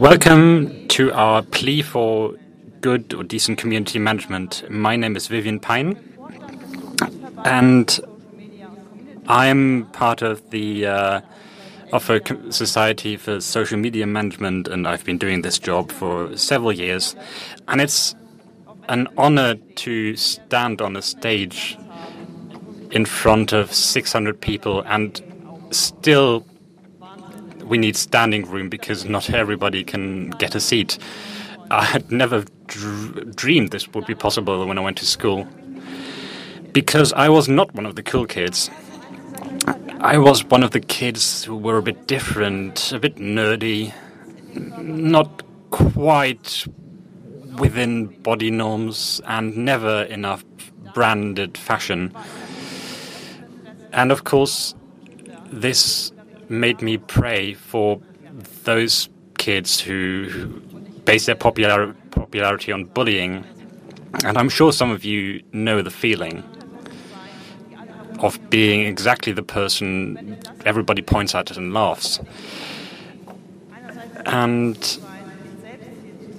Welcome to our plea for good or decent community management. My name is Vivian Pein, and I'm part of the uh, society for social media management, and I've been doing this job for several years. And it's an honor to stand on a stage in front of 600 people and still we need standing room because not everybody can get a seat. I had never dr dreamed this would be possible when I went to school. Because I was not one of the cool kids. I was one of the kids who were a bit different, a bit nerdy, not quite within body norms, and never enough branded fashion. And of course, this made me pray for those kids who base their popular popularity on bullying. And I'm sure some of you know the feeling of being exactly the person everybody points at and laughs. And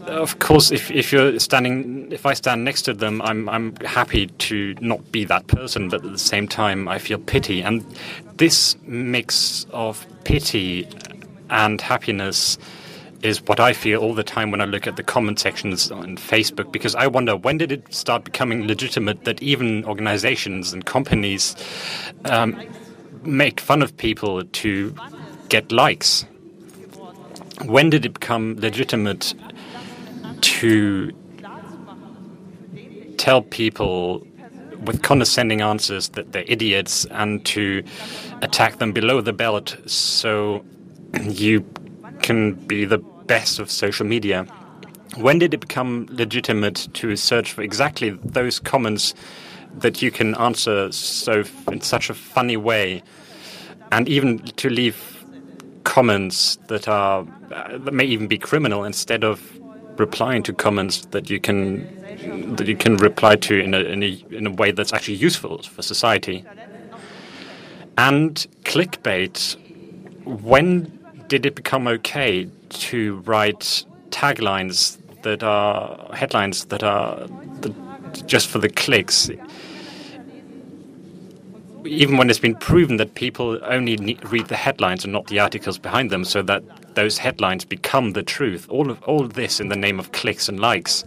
of course, if, if you're standing, if I stand next to them, I'm I'm happy to not be that person, but at the same time, I feel pity, and this mix of pity and happiness is what I feel all the time when I look at the comment sections on Facebook, because I wonder when did it start becoming legitimate that even organizations and companies um, make fun of people to get likes? When did it become legitimate to tell people with condescending answers that they're idiots and to attack them below the belt so you can be the best of social media. When did it become legitimate to search for exactly those comments that you can answer so in such a funny way, and even to leave comments that are uh, that may even be criminal instead of replying to comments that you can that you can reply to in a in a in a way that's actually useful for society. And clickbait. When did it become okay to write taglines that are headlines that are the, just for the clicks? Even when it's been proven that people only read the headlines and not the articles behind them, so that those headlines become the truth. All of all of this in the name of clicks and likes.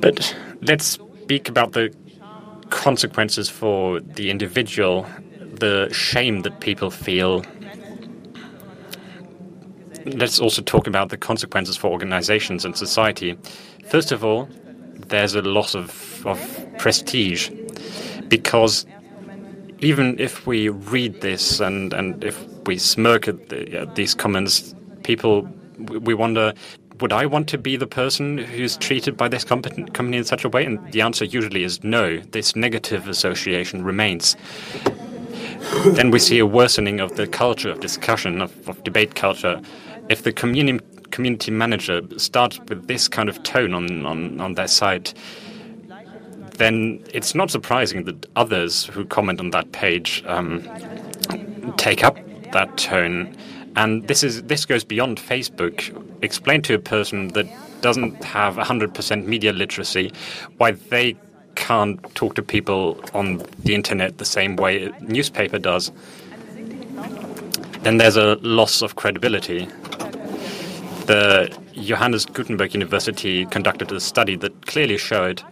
But let's speak about the consequences for the individual, the shame that people feel. Let's also talk about the consequences for organizations and society. First of all, there's a loss of, of prestige because even if we read this and, and if we smirk at the, uh, these comments, people we wonder, would I want to be the person who's treated by this company, in such a way? And the answer usually is no. This negative association remains. then we see a worsening of the culture of discussion, of, of debate culture. If the community community manager starts with this kind of tone on, on, on their site, then it's not surprising that others who comment on that page um, take up that tone. And this is this goes beyond Facebook. Explain to a person that doesn't have 100% media literacy why they can't talk to people on the internet the same way a newspaper does. Then there's a loss of credibility. The Johannes Gutenberg University conducted a study that clearly showed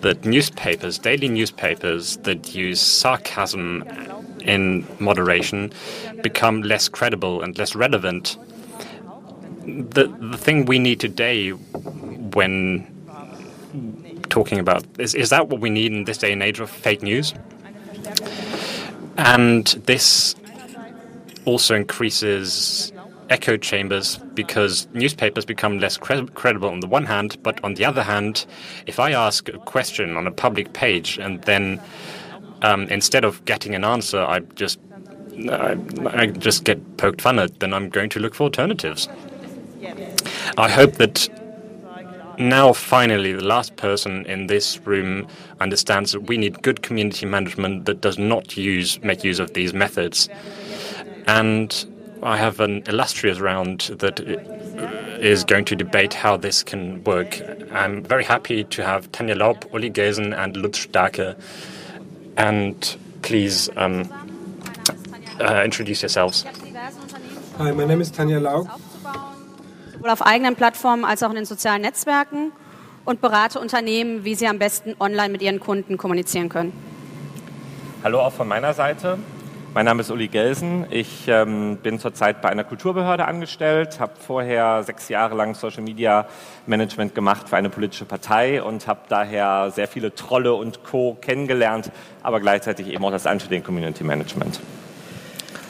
that newspapers, daily newspapers that use sarcasm in moderation become less credible and less relevant. The, the thing we need today when talking about is, is that what we need in this day and age of fake news? And this also increases echo chambers because newspapers become less cre credible on the one hand, but on the other hand, if I ask a question on a public page and then um, instead of getting an answer, I just I, I just get poked fun at, then I'm going to look for alternatives. I hope that now finally the last person in this room understands that we need good community management that does not use make use of these methods. And I have an illustrious round that is going to debate how this can work. I'm very happy to have Tanja Laub, Uli Gelsen, and Lutz Starke. And please um, uh, introduce yourselves. Hi, my name is Tanja Laub. Sowohl auf eigenen Plattformen als auch in den sozialen Netzwerken und berate Unternehmen, wie sie am besten online mit ihren Kunden kommunizieren können. Hallo auch von meiner Seite. Mein Name ist Uli Gelsen. Ich ähm, bin zurzeit bei einer Kulturbehörde angestellt, habe vorher sechs Jahre lang Social Media Management gemacht für eine politische Partei und habe daher sehr viele Trolle und Co. kennengelernt, aber gleichzeitig eben auch das Anti Community Management.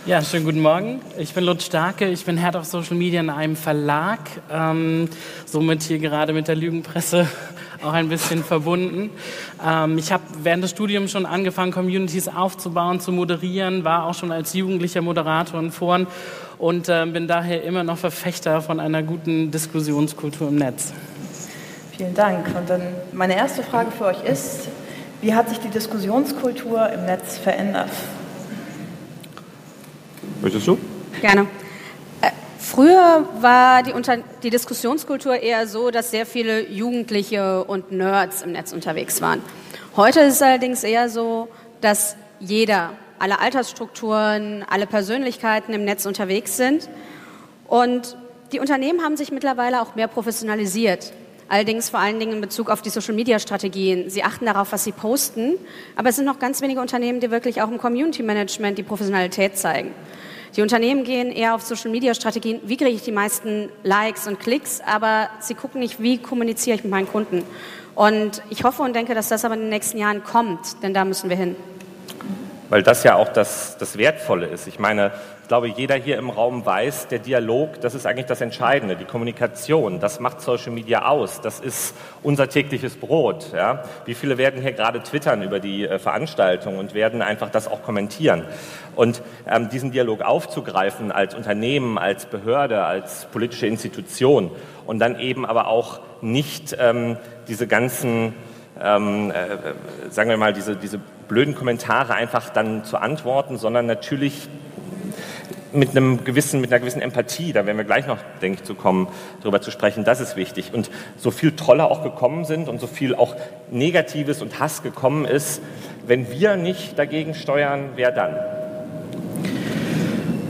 Ja, schönen guten Morgen. Ich bin Lutz Starke, ich bin Head of Social Media in einem Verlag, ähm, somit hier gerade mit der Lügenpresse auch ein bisschen verbunden. Ähm, ich habe während des Studiums schon angefangen, Communities aufzubauen, zu moderieren, war auch schon als jugendlicher Moderator in Foren und äh, bin daher immer noch Verfechter von einer guten Diskussionskultur im Netz. Vielen Dank. Und dann meine erste Frage für euch ist, wie hat sich die Diskussionskultur im Netz verändert? Möchtest du? Gerne. Früher war die, Unter die Diskussionskultur eher so, dass sehr viele Jugendliche und Nerds im Netz unterwegs waren. Heute ist es allerdings eher so, dass jeder, alle Altersstrukturen, alle Persönlichkeiten im Netz unterwegs sind. Und die Unternehmen haben sich mittlerweile auch mehr professionalisiert. Allerdings vor allen Dingen in Bezug auf die Social-Media-Strategien. Sie achten darauf, was sie posten, aber es sind noch ganz wenige Unternehmen, die wirklich auch im Community-Management die Professionalität zeigen. Die Unternehmen gehen eher auf Social-Media-Strategien, wie kriege ich die meisten Likes und Klicks, aber sie gucken nicht, wie kommuniziere ich mit meinen Kunden. Und ich hoffe und denke, dass das aber in den nächsten Jahren kommt, denn da müssen wir hin. Weil das ja auch das, das Wertvolle ist. Ich meine, glaube, jeder hier im Raum weiß, der Dialog, das ist eigentlich das Entscheidende, die Kommunikation, das macht Social Media aus, das ist unser tägliches Brot. Ja? Wie viele werden hier gerade twittern über die äh, Veranstaltung und werden einfach das auch kommentieren? Und ähm, diesen Dialog aufzugreifen als Unternehmen, als Behörde, als politische Institution und dann eben aber auch nicht ähm, diese ganzen ähm, äh, sagen wir mal, diese, diese blöden Kommentare einfach dann zu antworten, sondern natürlich mit, einem gewissen, mit einer gewissen Empathie, da werden wir gleich noch, denke ich, zu kommen, darüber zu sprechen, das ist wichtig. Und so viel Trolle auch gekommen sind und so viel auch Negatives und Hass gekommen ist, wenn wir nicht dagegen steuern, wer dann?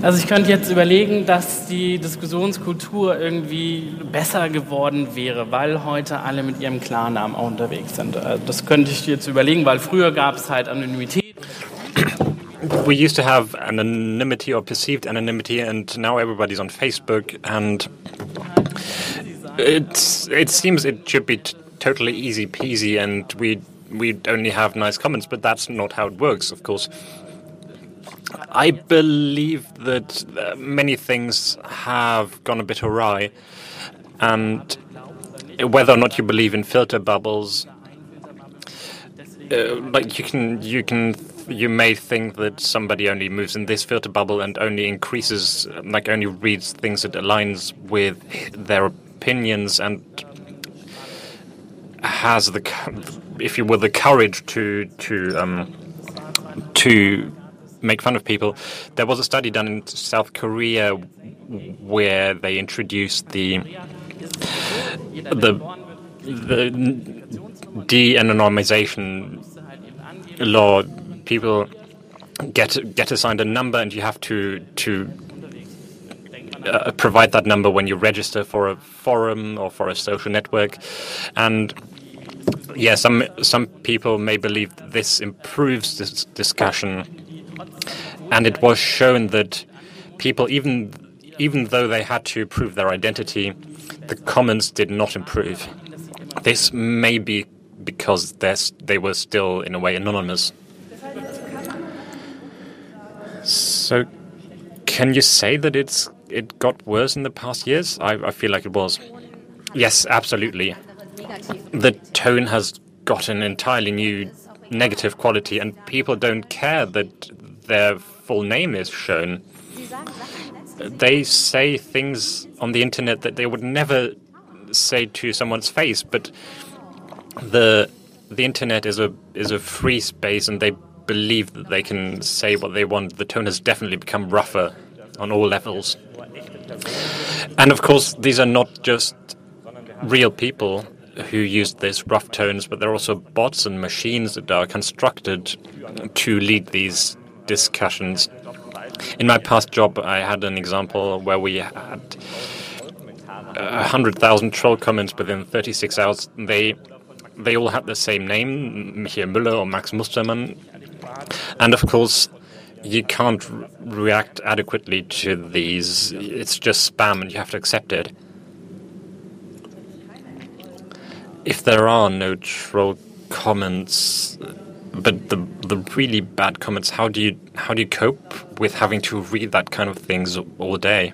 Also ich könnte jetzt überlegen, dass die Diskussionskultur irgendwie besser geworden wäre, weil heute alle mit ihrem Klarnamen auch unterwegs sind. Also das könnte ich jetzt überlegen, weil früher gab es halt Anonymität. We used to have anonymity or perceived anonymity, and now everybody's on Facebook, and it's it seems it should be totally easy peasy, and we we only have nice comments, but that's not how it works, of course. I believe that uh, many things have gone a bit awry, and whether or not you believe in filter bubbles, uh, like you can you can you may think that somebody only moves in this filter bubble and only increases, like only reads things that aligns with their opinions and has the, if you will, the courage to to um, to make fun of people. There was a study done in South Korea where they introduced the the the de-anonymization law people get get assigned a number, and you have to to uh, provide that number when you register for a forum or for a social network. And yeah, some some people may believe this improves this discussion, and it was shown that people even even though they had to prove their identity, the comments did not improve. This may be because they were still, in a way, anonymous. So, can you say that it's it got worse in the past years? I, I feel like it was. Yes, absolutely. The tone has got an entirely new negative quality, and people don't care that their full name is shown. They say things on the internet that they would never say to someone's face, but the the internet is a is a free space, and they believe that they can say what they want. The tone has definitely become rougher on all levels. And of course, these are not just real people who use these rough tones, but there are also bots and machines that are constructed to lead these discussions. In my past job, I had an example where we had uh, 100,000 troll comments within 36 hours. They they all had the same name, Michael Müller or Max Mustermann. And of course, you can't react adequately to these. It's just spam and you have to accept it. If there are no troll comments, but the the really bad comments, how do you how do you cope with having to read that kind of things all day?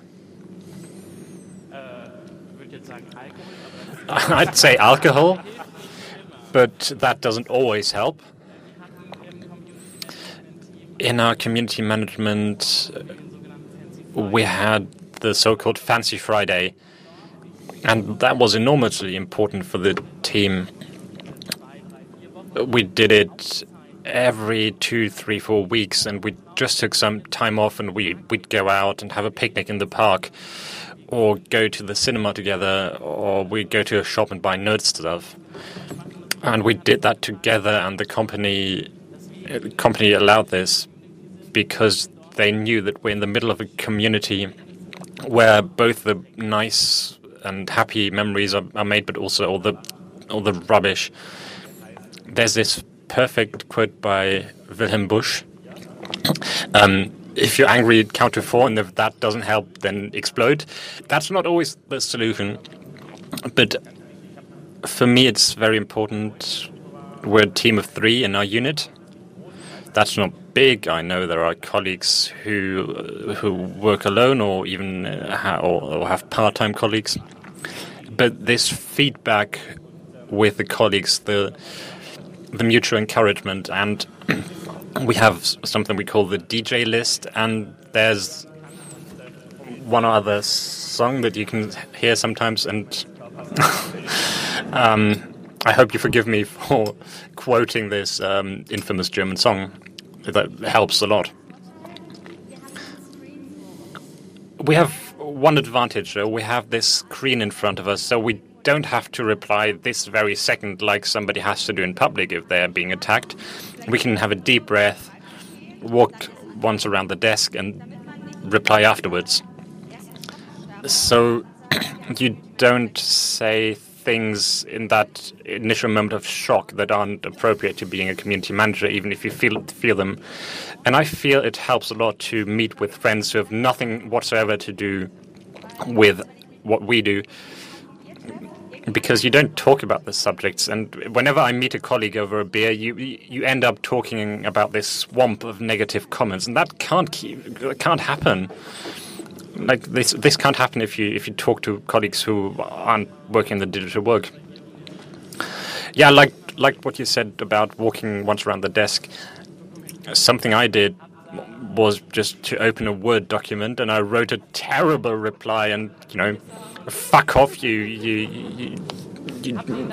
I'd say alcohol, but that doesn't always help. In our community management, we had the so-called Fancy Friday, and that was enormously important for the team. We did it every two, three, four weeks, and we just took some time off, and we we'd go out and have a picnic in the park or go to the cinema together, or we go to a shop and buy nerd stuff. And we did that together, and the company company allowed this because they knew that we're in the middle of a community where both the nice and happy memories are, are made, but also all the all the rubbish. There's this perfect quote by Wilhelm Busch. Um, if you're angry, count to four, and if that doesn't help, then explode. That's not always the solution. But for me, it's very important. We're a team of three in our unit. That's not big. I know there are colleagues who who work alone, or even uh, ha or, have part-time colleagues. But this feedback with the colleagues, the the mutual encouragement, and we have something we call the DJ list, and there's one other song that you can hear sometimes, and um, I hope you forgive me for quoting this um, infamous German song. That helps a lot. We have one advantage. We have this screen in front of us, so we don't have to reply this very second like somebody has to do in public if they're being attacked. We can have a deep breath, walk once around the desk, and reply afterwards. So you don't say things in that initial moment of shock that aren't appropriate to being a community manager, even if you feel feel them. And I feel it helps a lot to meet with friends who have nothing whatsoever to do with what we do because you don't talk about the subjects. And whenever I meet a colleague over a beer, you you end up talking about this swamp of negative comments, and that can't keep, can't happen. Like this, this can't happen if you if you talk to colleagues who aren't working in the digital world. Yeah, like like what you said about walking once around the desk. Something I did was just to open a Word document, and I wrote a terrible reply, and you know fuck off, you, you, you, you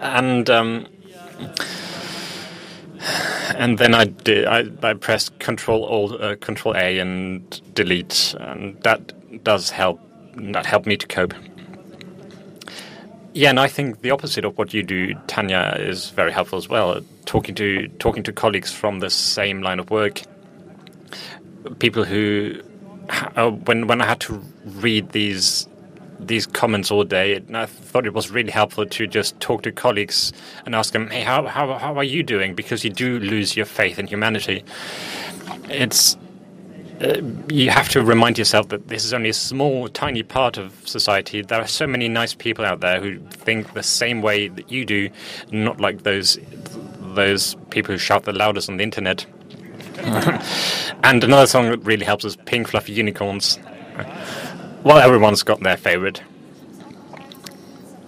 and um, and then I did. I, I pressed Control Alt, uh, Control A, and delete, and that does help. That helped me to cope. Yeah, and I think the opposite of what you do, Tanja, is very helpful as well. Talking to talking to colleagues from the same line of work, people who uh, when when I had to read these these comments all day, and I thought it was really helpful to just talk to colleagues and ask them, "Hey, how how how are you doing?" Because you do lose your faith in humanity. It's uh, you have to remind yourself that this is only a small, tiny part of society. There are so many nice people out there who think the same way that you do, not like those those people who shout the loudest on the internet. and another song that really helps is Pink Fluffy Unicorns. Well, everyone's got their favorite.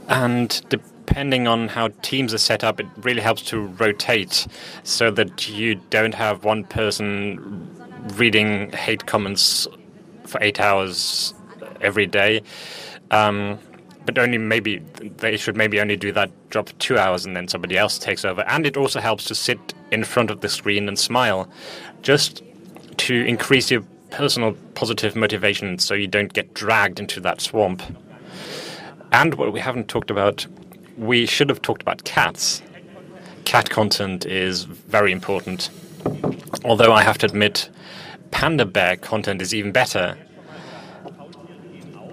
And depending on how teams are set up, it really helps to rotate so that you don't have one person reading hate comments for eight hours every day. Um, but only maybe they should maybe only do that job for two hours and then somebody else takes over. And it also helps to sit in front of the screen and smile, just to increase your personal positive motivation so you don't get dragged into that swamp. And what we haven't talked about, we should have talked about cats. Cat content is very important. Although I have to admit, panda bear content is even better.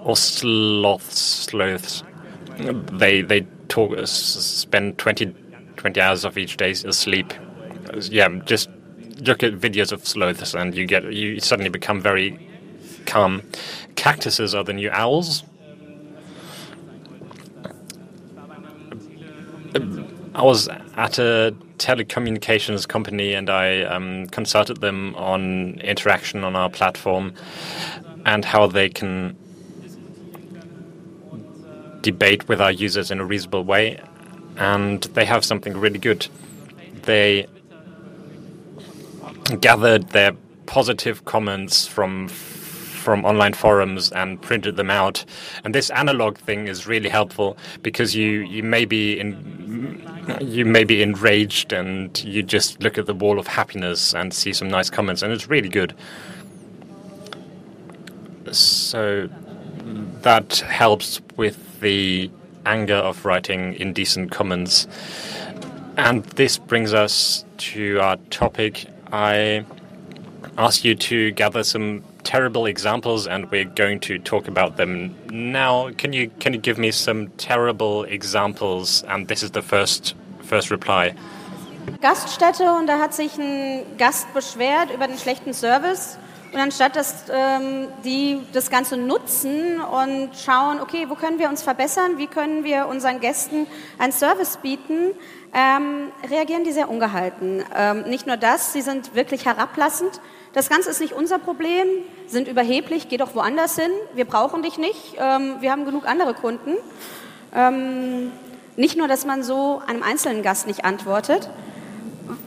Or sloths, sloths. They they talk, spend 20, 20 hours of each day asleep. Yeah, just look at videos of sloths and you get you suddenly become very calm. Cactuses are the new owls. I was at a telecommunications company and I um, consulted them on interaction on our platform and how they can debate with our users in a reasonable way. And they have something really good. They gathered their positive comments from from online forums and printed them out. And this analog thing is really helpful because you, you may be in you may be enraged and you just look at the wall of happiness and see some nice comments and it's really good. So that helps with the anger of writing indecent comments. And this brings us to our topic. I ask you to gather some terrible examples, and we're going to talk about them now. Can you can you give me some terrible examples? And this is the first first reply. Gaststätte und da hat sich ein Gast beschwert über den schlechten Service. Und anstatt dass ähm, die das Ganze nutzen und schauen, okay, wo können wir uns verbessern, wie können wir unseren Gästen einen Service bieten, ähm, reagieren die sehr ungehalten. Ähm, nicht nur das, sie sind wirklich herablassend. Das Ganze ist nicht unser Problem, sind überheblich, geh doch woanders hin, wir brauchen dich nicht, ähm, wir haben genug andere Kunden. Ähm, nicht nur, dass man so einem einzelnen Gast nicht antwortet,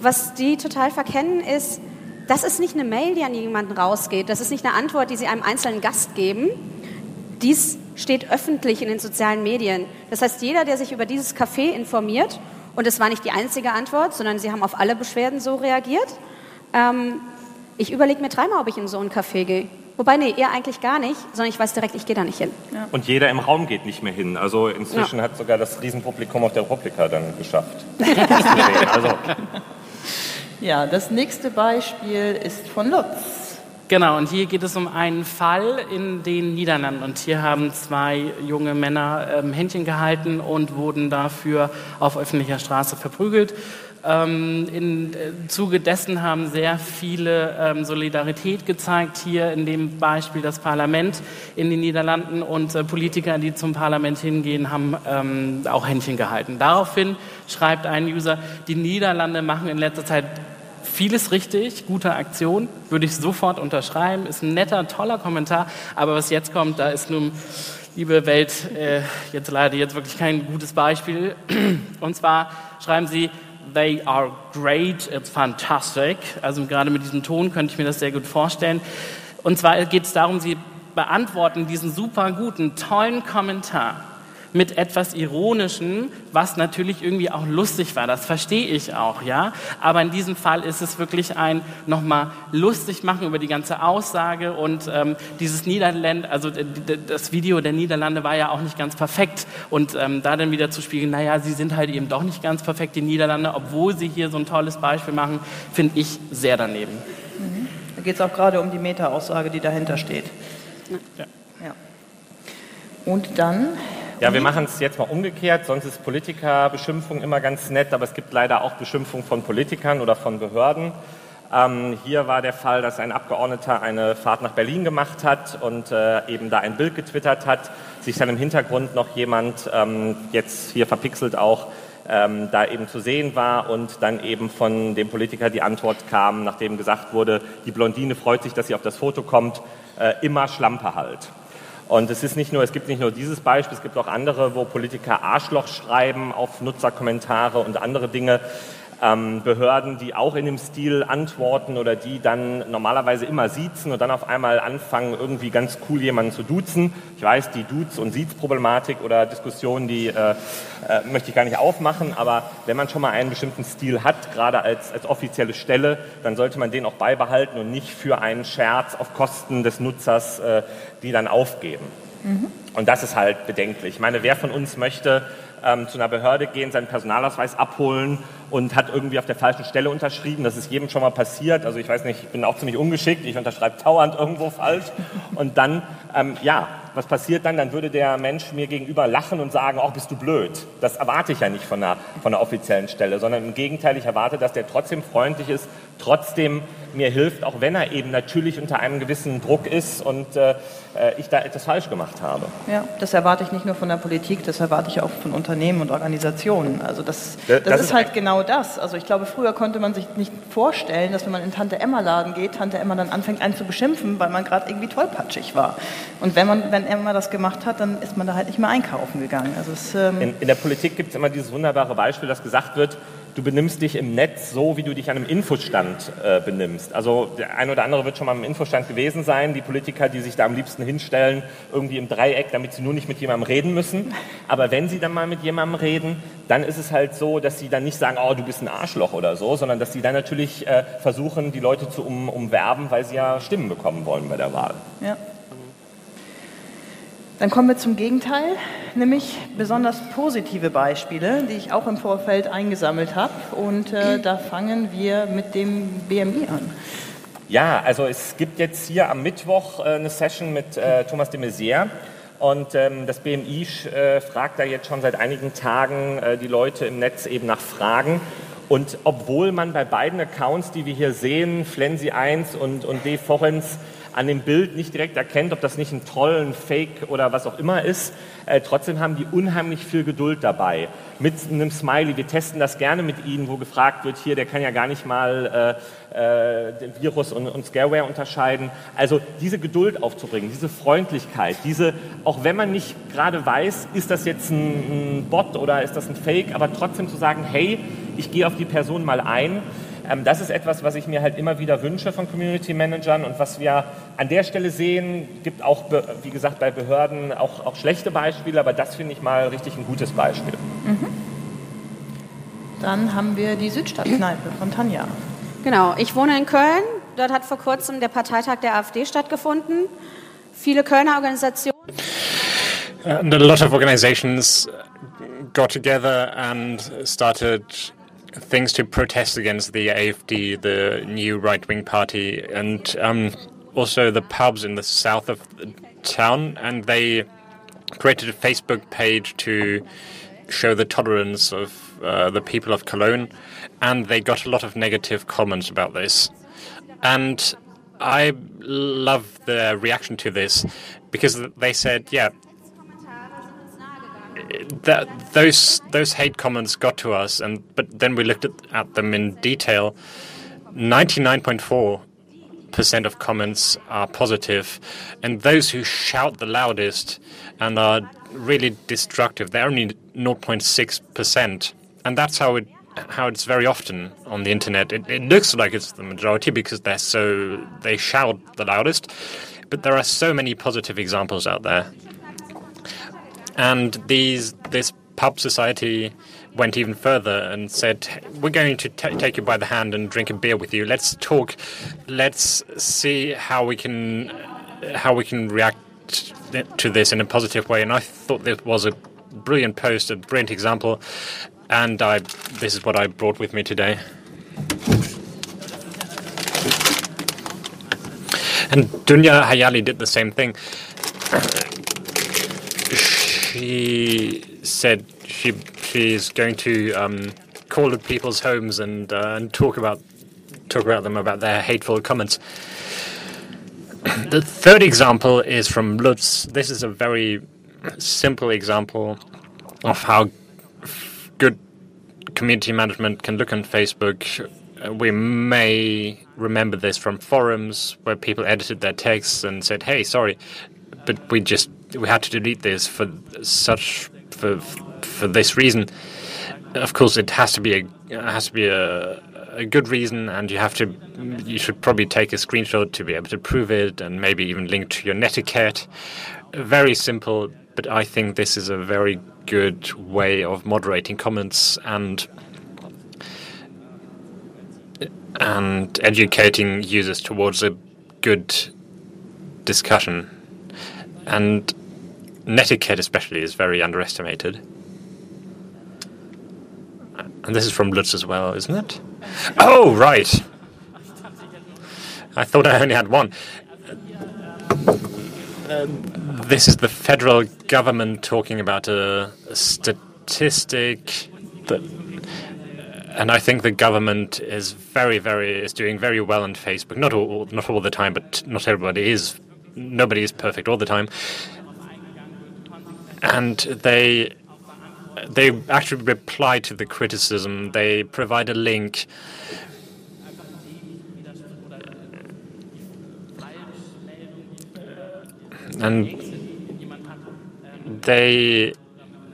was die total verkennen ist, das ist nicht eine Mail, die an jemanden rausgeht, das ist nicht eine Antwort, die sie einem einzelnen Gast geben. Dies steht öffentlich in den sozialen Medien. Das heißt, jeder, der sich über dieses Café informiert, und es war nicht die einzige Antwort, sondern sie haben auf alle Beschwerden so reagiert, ähm, ich überlege mir dreimal, ob ich in so ein Café gehe. Wobei, nee, eher eigentlich gar nicht, sondern ich weiß direkt, ich gehe da nicht hin. Ja. Und jeder im Raum geht nicht mehr hin. Also inzwischen ja. hat sogar das Riesenpublikum auf der Republika dann geschafft. also. Ja, das nächste Beispiel ist von Lutz. Genau, und hier geht es um einen Fall in den Niederlanden. Und hier haben zwei junge Männer ähm, Händchen gehalten und wurden dafür auf öffentlicher Straße verprügelt. Ähm, Im äh, Zuge dessen haben sehr viele ähm, Solidarität gezeigt, hier in dem Beispiel das Parlament in den Niederlanden und äh, Politiker, die zum Parlament hingehen, haben ähm, auch Händchen gehalten. Daraufhin schreibt ein User, die Niederlande machen in letzter Zeit vieles richtig, gute Aktion, würde ich sofort unterschreiben, ist ein netter, toller Kommentar, aber was jetzt kommt, da ist nun liebe Welt, äh, jetzt leider jetzt wirklich kein gutes Beispiel. Und zwar schreiben sie, they are great, it's fantastic. Also gerade mit diesem Ton könnte ich mir das sehr gut vorstellen. Und zwar geht es darum, sie beantworten diesen super guten, tollen Kommentar mit etwas Ironischen, was natürlich irgendwie auch lustig war. Das verstehe ich auch, ja. Aber in diesem Fall ist es wirklich ein nochmal lustig machen über die ganze Aussage und ähm, dieses Niederland, also das Video der Niederlande war ja auch nicht ganz perfekt und ähm, da dann wieder zu spiegeln, naja, sie sind halt eben doch nicht ganz perfekt, die Niederlande, obwohl sie hier so ein tolles Beispiel machen, finde ich sehr daneben. Mhm. Da geht es auch gerade um die Meta-Aussage, die dahinter steht. Ja. ja. Und dann ja, wir machen es jetzt mal umgekehrt. Sonst ist Politikerbeschimpfung immer ganz nett, aber es gibt leider auch Beschimpfung von Politikern oder von Behörden. Ähm, hier war der Fall, dass ein Abgeordneter eine Fahrt nach Berlin gemacht hat und äh, eben da ein Bild getwittert hat, sich dann im Hintergrund noch jemand, ähm, jetzt hier verpixelt auch, ähm, da eben zu sehen war und dann eben von dem Politiker die Antwort kam, nachdem gesagt wurde, die Blondine freut sich, dass sie auf das Foto kommt, äh, immer Schlampe halt. Und es ist nicht nur, es gibt nicht nur dieses Beispiel, es gibt auch andere, wo Politiker Arschloch schreiben auf Nutzerkommentare und andere Dinge. Ähm, Behörden, die auch in dem Stil antworten oder die dann normalerweise immer siezen und dann auf einmal anfangen, irgendwie ganz cool jemanden zu duzen. Ich weiß, die Duze- und Siez-Problematik oder Diskussionen, die äh, äh, möchte ich gar nicht aufmachen, aber wenn man schon mal einen bestimmten Stil hat, gerade als, als offizielle Stelle, dann sollte man den auch beibehalten und nicht für einen Scherz auf Kosten des Nutzers äh, die dann aufgeben. Mhm. Und das ist halt bedenklich. Ich meine, wer von uns möchte ähm, zu einer Behörde gehen, seinen Personalausweis abholen und hat irgendwie auf der falschen Stelle unterschrieben. Das ist jedem schon mal passiert. Also ich weiß nicht, ich bin auch ziemlich ungeschickt. Ich unterschreibe dauernd irgendwo falsch. Und dann, ähm, ja, was passiert dann? Dann würde der Mensch mir gegenüber lachen und sagen, ach, bist du blöd. Das erwarte ich ja nicht von einer, von einer offiziellen Stelle, sondern im Gegenteil, ich erwarte, dass der trotzdem freundlich ist, trotzdem mir hilft, auch wenn er eben natürlich unter einem gewissen Druck ist und äh, ich da etwas falsch gemacht habe. Ja, das erwarte ich nicht nur von der Politik, das erwarte ich auch von Unternehmen und Organisationen. Also das, das, das ist, ist halt genau das. Also ich glaube, früher konnte man sich nicht vorstellen, dass wenn man in Tante Emma Laden geht, Tante Emma dann anfängt einen zu beschimpfen, weil man gerade irgendwie tollpatschig war. Und wenn man, wenn Emma das gemacht hat, dann ist man da halt nicht mehr einkaufen gegangen. Also es, ähm in, in der Politik gibt es immer dieses wunderbare Beispiel, dass gesagt wird, du benimmst dich im Netz so, wie du dich an einem Infostand äh, benimmst. Also der ein oder andere wird schon mal im Infostand gewesen sein, die Politiker, die sich da am liebsten hinstellen, irgendwie im Dreieck, damit sie nur nicht mit jemandem reden müssen. Aber wenn sie dann mal mit jemandem reden, dann ist es halt so, dass sie dann nicht sagen, oh, du bist ein Arschloch oder so, sondern dass sie dann natürlich äh, versuchen, die Leute zu um, umwerben, weil sie ja Stimmen bekommen wollen bei der Wahl. Ja. Dann kommen wir zum Gegenteil, nämlich besonders positive Beispiele, die ich auch im Vorfeld eingesammelt habe. Und äh, da fangen wir mit dem BMI an. Ja, also es gibt jetzt hier am Mittwoch äh, eine Session mit äh, Thomas de Maizière. Und ähm, das BMI äh, fragt da jetzt schon seit einigen Tagen äh, die Leute im Netz eben nach Fragen. Und obwohl man bei beiden Accounts, die wir hier sehen, Flensi1 und, und D. Forens, an dem Bild nicht direkt erkennt, ob das nicht ein Troll, ein Fake oder was auch immer ist. Äh, trotzdem haben die unheimlich viel Geduld dabei. Mit einem Smiley. Wir testen das gerne mit Ihnen, wo gefragt wird, hier, der kann ja gar nicht mal äh, äh, Virus und, und Scareware unterscheiden. Also diese Geduld aufzubringen, diese Freundlichkeit, diese, auch wenn man nicht gerade weiß, ist das jetzt ein, ein Bot oder ist das ein Fake, aber trotzdem zu sagen, hey, ich gehe auf die Person mal ein das ist etwas, was ich mir halt immer wieder wünsche von Community Managern und was wir an der Stelle sehen, gibt auch, wie gesagt, bei Behörden auch, auch schlechte Beispiele, aber das finde ich mal richtig ein gutes Beispiel. Mhm. Dann haben wir die Südstadtkneipe von Tanja. Genau, ich wohne in Köln. Dort hat vor kurzem der Parteitag der AfD stattgefunden. Viele Kölner Organisationen. And a lot of organizations got together and started things to protest against the AFD, the new right wing party, and um, also the pubs in the south of the town. And they created a Facebook page to show the tolerance of uh, the people of Cologne, and they got a lot of negative comments about this. And I love the reaction to this because they said, yeah, that those those hate comments got to us, and but then we looked at, at them in detail. Ninety nine point four percent of comments are positive, and those who shout the loudest and are really destructive, they're only 0.6 percent, and that's how it how it's very often on the internet. It, it looks like it's the majority because they're so they shout the loudest, but there are so many positive examples out there. And these this pub society went even further and said, "We're going to t- take you by the hand and drink a beer with you. Let's talk. Let's see how we can how we can react to this in a positive way." And I thought this was a brilliant post, a brilliant example, and I this is what I brought with me today. And Dunja Hayali did the same thing she said she she's going to um, call at people's homes and uh, and talk about talk about them about their hateful comments. the third example is from Lutz. This is a very simple example of how good community management can look on Facebook. We may remember this from forums where people edited their texts and said, "Hey, sorry, but we just we had to delete this for such for for this reason. Of course, it has to be a has to be a, a good reason, and you have to you should probably take a screenshot to be able to prove it, and maybe even link to your netiquette. Very simple, but I think this is a very good way of moderating comments and and educating users towards a good discussion. And netiquette, especially, is very underestimated. And this is from Lutz as well, isn't it? Oh, right. I thought I only had one. Uh, this is the federal government talking about a, statistic that and I think the government is very, very is doing very well on Facebook. Not all, not all the time, but not everybody is. Nobody is perfect all the time, and they they actually reply to the criticism. They provide a link. And they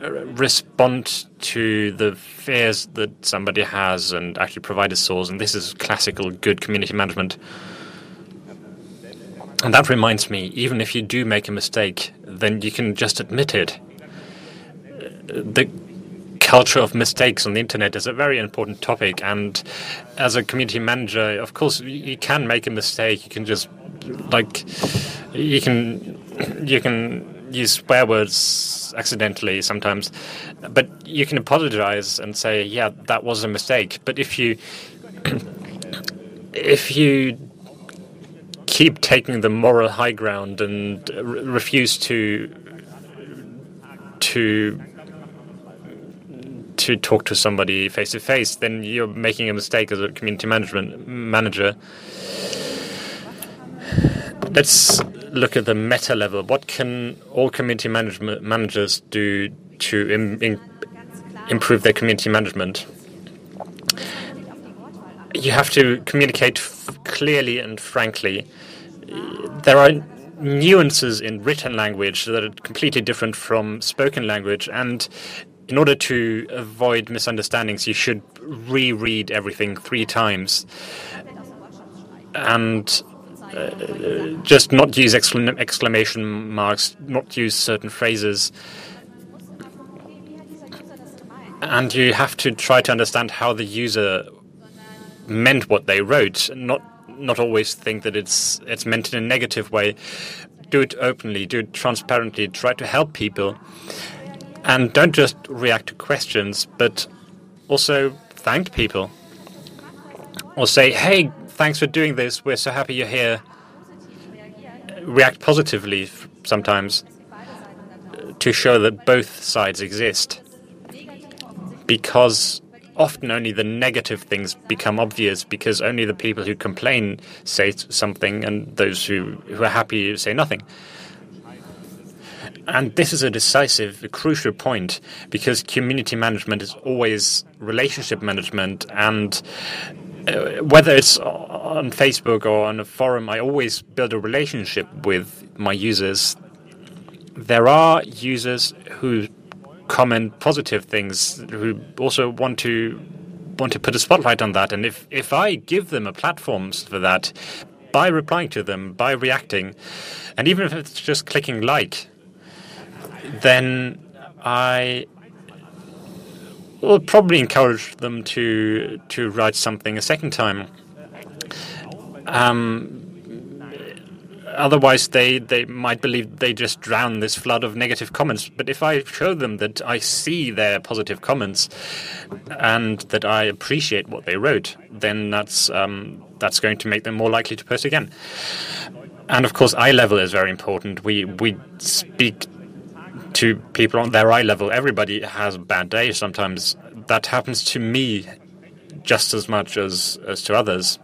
respond to the fears that somebody has and actually provide a source. And this is classical good community management. And that reminds me, even if you do make a mistake, then you can just admit it. The culture of mistakes on the internet is a very important topic. And as a community manager, of course, you can make a mistake. You can just, like, you can, you can use swear words accidentally sometimes, but you can apologize and say, "Yeah, that was a mistake." But if you if you keep taking the moral high ground and uh, refuse to to to talk to somebody face to face, then you're making a mistake as a community management manager. Let's look at the meta level. What can all community management managers do to Im Im improve their community management? You have to communicate clearly and frankly. There are nuances in written language that are completely different from spoken language, and in order to avoid misunderstandings, you should reread everything three times. And uh, just not use exclamation marks, not use certain phrases. And you have to try to understand how the user meant what they wrote, not not always think that it's it's meant in a negative way. Do it openly, do it transparently, try to help people. And don't just react to questions, but also thank people. Or say, hey, thanks for doing this. We're so happy you're here. React positively sometimes to show that both sides exist. Because often only the negative things become obvious because only the people who complain say something and those who, who are happy say nothing. And this is a decisive, a crucial point because community management is always relationship management and uh, whether it's on Facebook or on a forum, I always build a relationship with my users. There are users who comment positive things, who also want to want to put a spotlight on that. And if, if I give them a platform for that by replying to them, by reacting, and even if it's just clicking like, then I will probably encourage them to to write something a second time. Um, otherwise, they, they might believe they just drown this flood of negative comments. But if I show them that I see their positive comments and that I appreciate what they wrote, then that's um, that's going to make them more likely to post again. And of course, eye level is very important. We we speak to people on their eye level. Everybody has a bad day sometimes. That happens to me just as much as, as to others.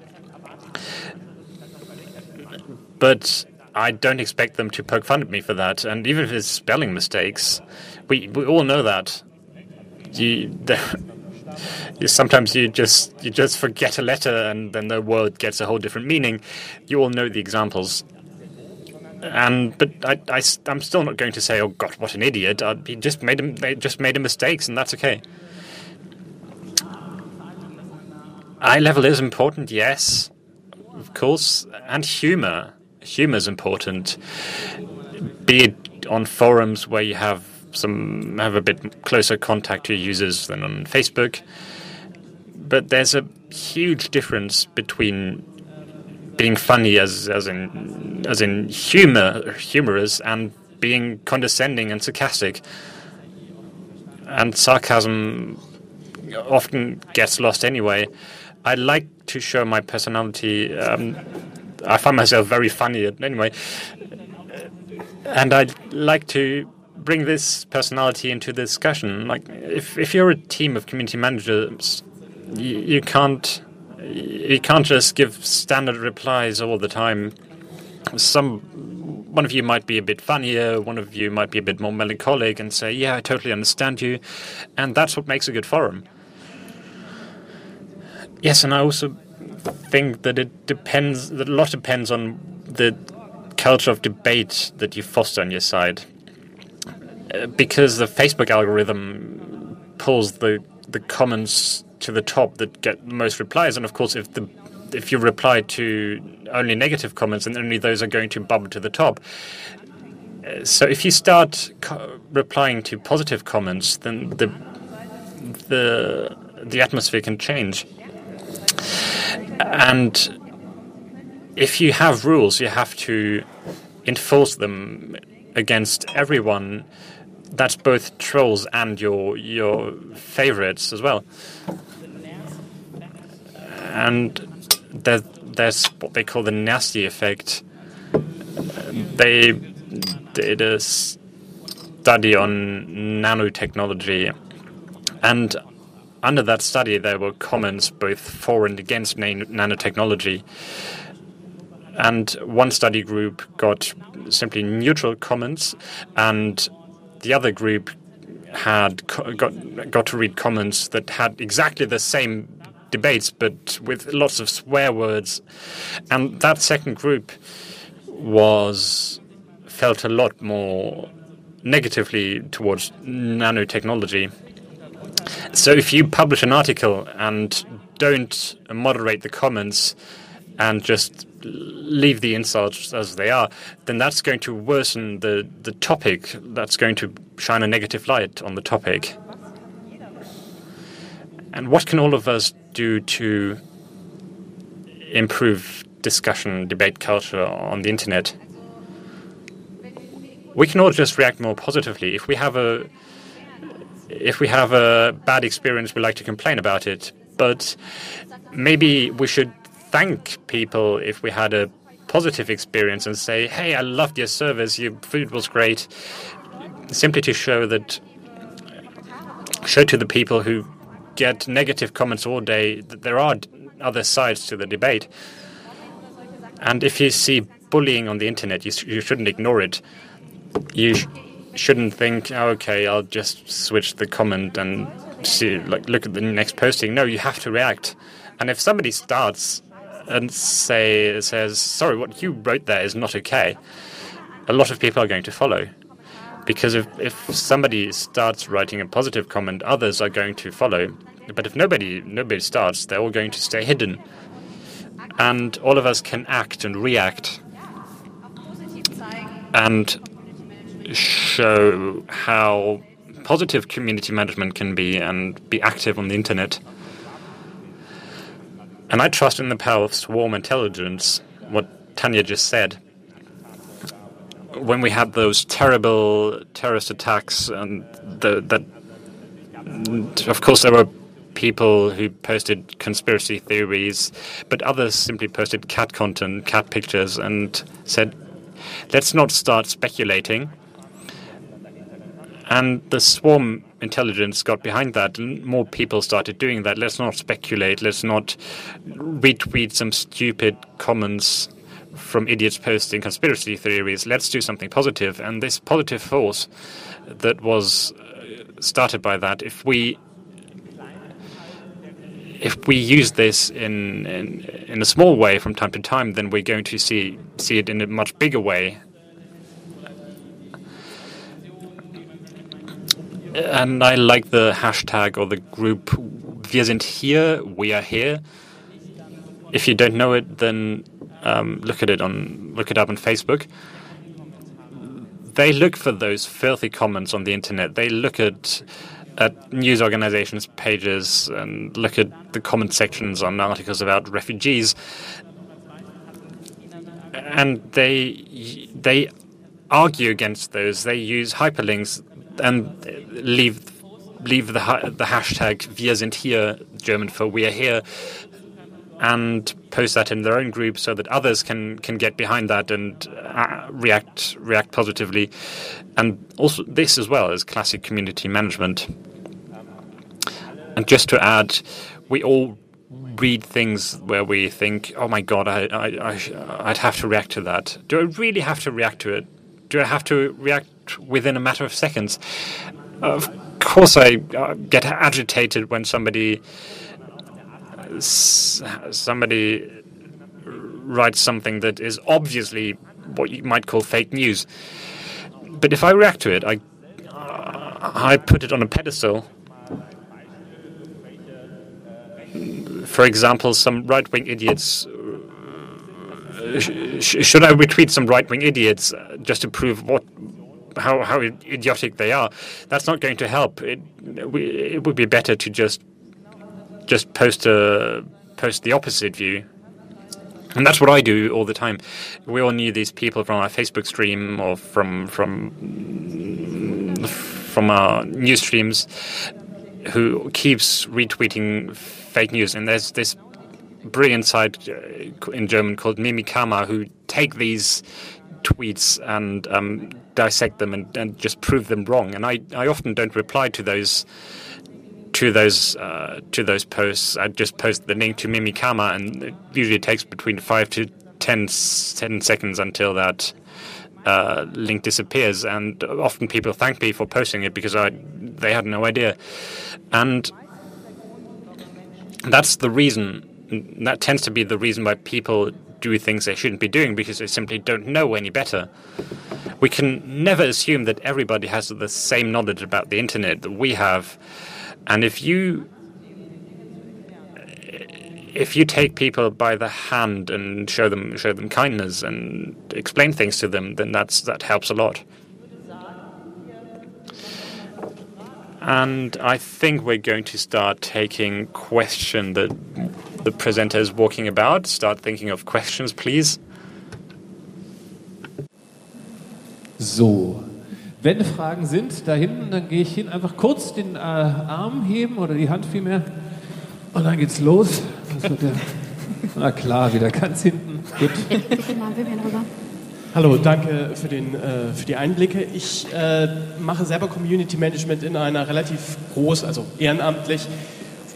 But I don't expect them to poke fun at me for that. And even if it's spelling mistakes, we, we all know that. You, you, sometimes you just you just forget a letter and then the word gets a whole different meaning. You all know the examples. And but I, I am still not going to say, "Oh God, what an idiot!" Uh, he just made a, they just made a mistakes, and that's okay. eye level is important, yes, of course, and humor. Humor is important, be it on forums where you have some have a bit closer contact to users than on Facebook. But there's a huge difference between being funny as as in as in humor humorous and being condescending and sarcastic. And sarcasm often gets lost anyway. I like to show my personality. Um, I find myself very funny anyway, and I'd like to bring this personality into the discussion. Like, if if you're a team of community managers, you, you can't you can't just give standard replies all the time. Some one of you might be a bit funnier, one of you might be a bit more melancholic, and say, "Yeah, I totally understand you," and that's what makes a good forum. Yes, and I also think that it depends. That a lot depends on the culture of debate that you foster on your side, uh, because the Facebook algorithm pulls the the comments to the top that get most replies, and of course, if the if you reply to only negative comments, and only those are going to bubble to the top. Uh, so if you start replying to positive comments, then the the the atmosphere can change. And if you have rules, you have to enforce them against everyone. That's both trolls and your your favorites as well. And there, there's what they call the nasty effect. They did a study on nanotechnology, and under that study, there were comments both for and against nan nanotechnology. And one study group got simply neutral comments, and the other group had got got to read comments that had exactly the same debates, but with lots of swear words. And that second group was felt a lot more negatively towards nanotechnology. So if you publish an article and don't moderate the comments and just leave the insults as they are, then that's going to worsen the, the topic. That's going to shine a negative light on the topic. And what can all of us do to improve discussion, debate culture on the internet? We can all just react more positively. If we have a if we have a bad experience, we like to complain about it. But maybe we should thank people if we had a positive experience and say, hey, I loved your service, your food was great, simply to show that, show to the people who get negative comments all day that there are other sides to the debate. And if you see bullying on the internet, you, you shouldn't ignore it. You shouldn't think, oh, okay, I'll just switch the comment and see, like, look at the next posting. No, you have to react. And if somebody starts and say says, sorry, what you wrote there is not okay, a lot of people are going to follow. Because if, if somebody starts writing a positive comment, others are going to follow. But if nobody nobody starts, they're all going to stay hidden. And all of us can act and react. And show how positive community management can be and be active on the internet. And I trust in the power of swarm intelligence, what Tanja just said. When we had those terrible terrorist attacks, and the, that, of course, there were people who posted conspiracy theories, but others simply posted cat content, cat pictures, and said, let's not start speculating. And the swarm intelligence got behind that, and more people started doing that. Let's not speculate. Let's not retweet some stupid comments from idiots posting conspiracy theories. Let's do something positive. And this positive force that was uh, started by that, if we if we use this in, in in a small way from time to time, then we're going to see see it in a much bigger way and I like the hashtag or the group Wir sind hier, we are here. if you don't know it, then um, look at it on look it up on Facebook. They look for those filthy comments on the internet. They look at at news organizations' pages and look at the comment sections on articles about refugees, and they they argue against those. They use hyperlinks and leave leave the the hashtag Wir sind hier German for we are here, and post that in their own group so that others can can get behind that and uh, react react positively. And also this as well is classic community management. And just to add, we all read things where we think, "Oh my God, I, I, I I'd have to react to that. Do I really have to react to it? Do I have to react within a matter of seconds?" Of course, I uh, get agitated when somebody somebody writes something that is obviously what you might call fake news. But if I react to it, I I put it on a pedestal. For example, some right-wing idiots. should I retweet some right-wing idiots just to prove what how how idiotic they are? That's not going to help. It, it would be better to just just post a post the opposite view. And that's what I do all the time. We all knew these people from our Facebook stream or from from from our news streams who keeps retweeting fake news. And there's this brilliant site uh, in German called Mimikama who take these tweets and um, dissect them and, and, just prove them wrong. And I, I often don't reply to those to those uh, to those posts. I just post the link to Mimikama, and it usually takes between five to 10, 10 seconds until that uh, link disappears. And often people thank me for posting it because I they had no idea, and that's the reason. That tends to be the reason why people do things they shouldn't be doing because they simply don't know any better. We can never assume that everybody has the same knowledge about the internet that we have. And if you if you take people by the hand and show them show them kindness and explain things to them, then that's that helps a lot. And I think we're going to start taking question that the presenter is walking about. Start thinking of questions, please. So, Wenn Fragen sind, da hinten, dann gehe ich hin, einfach kurz den äh, Arm heben oder die Hand vielmehr und dann geht's los. Na klar, wieder ganz hinten. Gut. Hallo, danke für, den, äh, für die Einblicke. Ich äh, mache selber Community Management in einer relativ groß, also ehrenamtlich.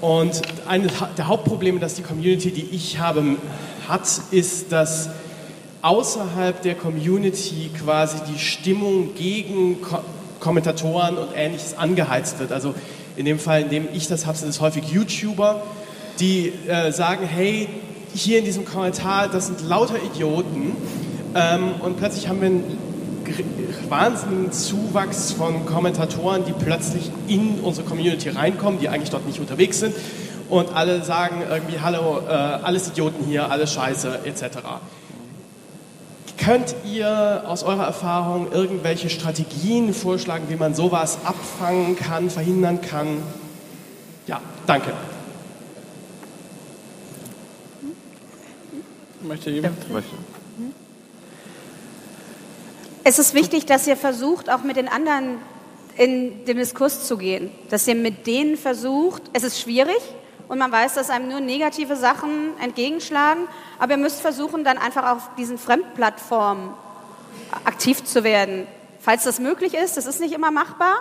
Und eines der Hauptprobleme, das die Community, die ich habe, hat, ist, dass außerhalb der Community quasi die Stimmung gegen Ko Kommentatoren und Ähnliches angeheizt wird. Also in dem Fall, in dem ich das habe, sind es häufig YouTuber, die äh, sagen, hey, hier in diesem Kommentar, das sind lauter Idioten. Ähm, und plötzlich haben wir einen wahnsinnigen Zuwachs von Kommentatoren, die plötzlich in unsere Community reinkommen, die eigentlich dort nicht unterwegs sind. Und alle sagen irgendwie, hallo, äh, alles Idioten hier, alles Scheiße, etc. Könnt ihr aus eurer Erfahrung irgendwelche Strategien vorschlagen, wie man sowas abfangen kann, verhindern kann? Ja, danke. Möchte jemand? Es ist wichtig, dass ihr versucht, auch mit den anderen in den Diskurs zu gehen. Dass ihr mit denen versucht, es ist schwierig, und man weiß, dass einem nur negative Sachen entgegenschlagen. Aber ihr müsst versuchen, dann einfach auf diesen Fremdplattformen aktiv zu werden, falls das möglich ist. Das ist nicht immer machbar.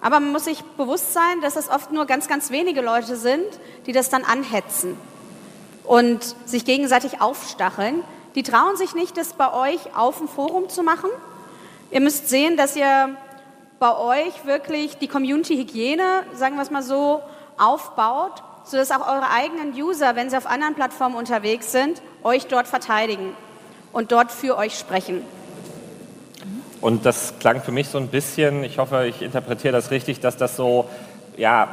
Aber man muss sich bewusst sein, dass es oft nur ganz, ganz wenige Leute sind, die das dann anhetzen und sich gegenseitig aufstacheln. Die trauen sich nicht, das bei euch auf dem Forum zu machen. Ihr müsst sehen, dass ihr bei euch wirklich die Community-Hygiene, sagen wir es mal so, aufbaut sodass auch eure eigenen User, wenn sie auf anderen Plattformen unterwegs sind, euch dort verteidigen und dort für euch sprechen. Und das klang für mich so ein bisschen, ich hoffe, ich interpretiere das richtig, dass das so, ja,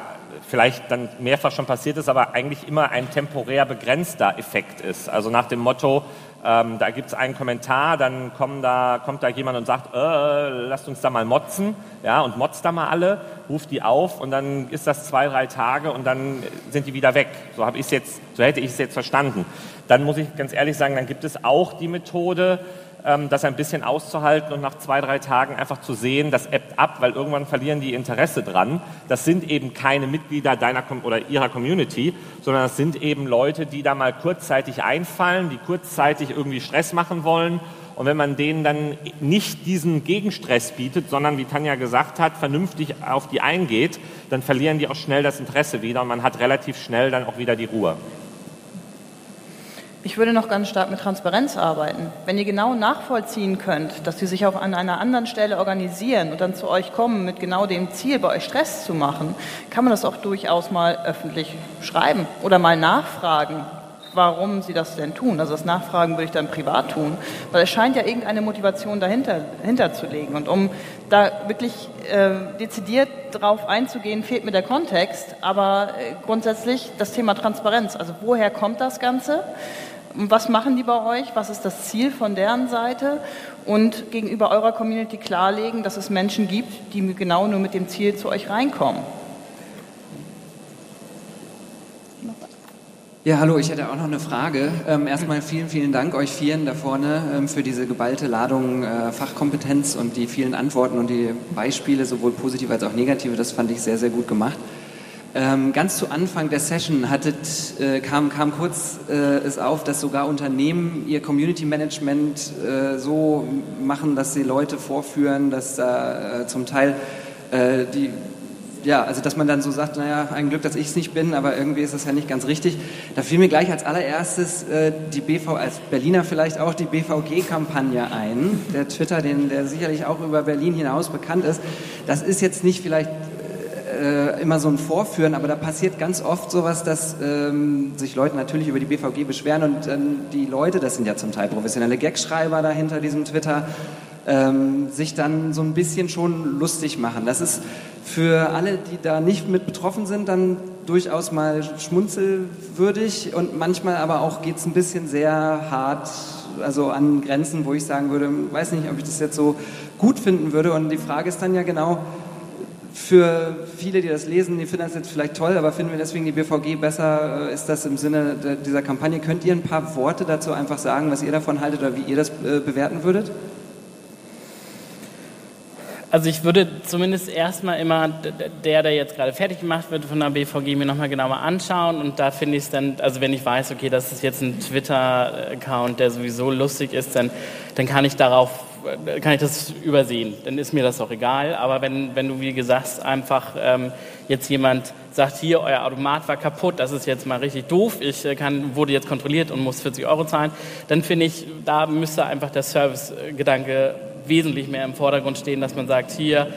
vielleicht dann mehrfach schon passiert ist, aber eigentlich immer ein temporär begrenzter Effekt ist. Also nach dem Motto, ähm, da gibt es einen Kommentar, dann da, kommt da jemand und sagt, äh, lasst uns da mal motzen, ja, und motzt da mal alle, ruft die auf und dann ist das zwei, drei Tage und dann sind die wieder weg. So jetzt, so hätte ich es jetzt verstanden. Dann muss ich ganz ehrlich sagen, dann gibt es auch die Methode, das ein bisschen auszuhalten und nach zwei, drei Tagen einfach zu sehen, das ebbt ab, weil irgendwann verlieren die Interesse dran. Das sind eben keine Mitglieder deiner oder ihrer Community, sondern das sind eben Leute, die da mal kurzzeitig einfallen, die kurzzeitig irgendwie Stress machen wollen. Und wenn man denen dann nicht diesen Gegenstress bietet, sondern wie Tanja gesagt hat, vernünftig auf die eingeht, dann verlieren die auch schnell das Interesse wieder und man hat relativ schnell dann auch wieder die Ruhe. Ich würde noch ganz stark mit Transparenz arbeiten. Wenn ihr genau nachvollziehen könnt, dass sie sich auch an einer anderen Stelle organisieren und dann zu euch kommen mit genau dem Ziel, bei euch Stress zu machen, kann man das auch durchaus mal öffentlich schreiben oder mal nachfragen, warum sie das denn tun. Also das Nachfragen würde ich dann privat tun, weil es scheint ja irgendeine Motivation dahinter, dahinter zu legen. Und um da wirklich äh, dezidiert drauf einzugehen, fehlt mir der Kontext, aber äh, grundsätzlich das Thema Transparenz. Also woher kommt das Ganze? Was machen die bei euch? Was ist das Ziel von deren Seite? Und gegenüber eurer Community klarlegen, dass es Menschen gibt, die genau nur mit dem Ziel zu euch reinkommen. Ja, hallo, ich hätte auch noch eine Frage. Ähm, erstmal vielen, vielen Dank euch vieren da vorne ähm, für diese geballte Ladung äh, Fachkompetenz und die vielen Antworten und die Beispiele, sowohl positive als auch negative. Das fand ich sehr, sehr gut gemacht. Ähm, ganz zu Anfang der Session hattet, äh, kam, kam kurz äh, es auf, dass sogar Unternehmen ihr Community Management äh, so machen, dass sie Leute vorführen, dass da äh, zum Teil äh, die ja, also dass man dann so sagt, naja, ein Glück, dass ich es nicht bin, aber irgendwie ist das ja nicht ganz richtig. Da fiel mir gleich als allererstes äh, die BV, als Berliner vielleicht auch die BVG-Kampagne ein, der Twitter, den, der sicherlich auch über Berlin hinaus bekannt ist. Das ist jetzt nicht vielleicht äh, immer so ein Vorführen, aber da passiert ganz oft sowas, dass ähm, sich Leute natürlich über die BVG beschweren und ähm, die Leute, das sind ja zum Teil professionelle Gagschreiber dahinter diesem Twitter, ähm, sich dann so ein bisschen schon lustig machen. Das ist für alle, die da nicht mit betroffen sind, dann durchaus mal schmunzelwürdig und manchmal aber auch geht es ein bisschen sehr hart, also an Grenzen, wo ich sagen würde, weiß nicht, ob ich das jetzt so gut finden würde. Und die Frage ist dann ja genau, für viele, die das lesen, die finden das jetzt vielleicht toll, aber finden wir deswegen die BVG besser? Äh, ist das im Sinne dieser Kampagne? Könnt ihr ein paar Worte dazu einfach sagen, was ihr davon haltet oder wie ihr das äh, bewerten würdet? Also ich würde zumindest erstmal immer der, der jetzt gerade fertig gemacht wird von der BVG, mir nochmal genauer anschauen und da finde ich es dann, also wenn ich weiß, okay, das ist jetzt ein Twitter-Account, der sowieso lustig ist, dann, dann kann ich darauf kann ich das übersehen, dann ist mir das auch egal. Aber wenn, wenn du, wie gesagt, einfach ähm, jetzt jemand sagt, hier, euer Automat war kaputt, das ist jetzt mal richtig doof, ich äh, kann, wurde jetzt kontrolliert und muss 40 Euro zahlen, dann finde ich, da müsste einfach der Service-Gedanke wesentlich mehr im Vordergrund stehen, dass man sagt, hier,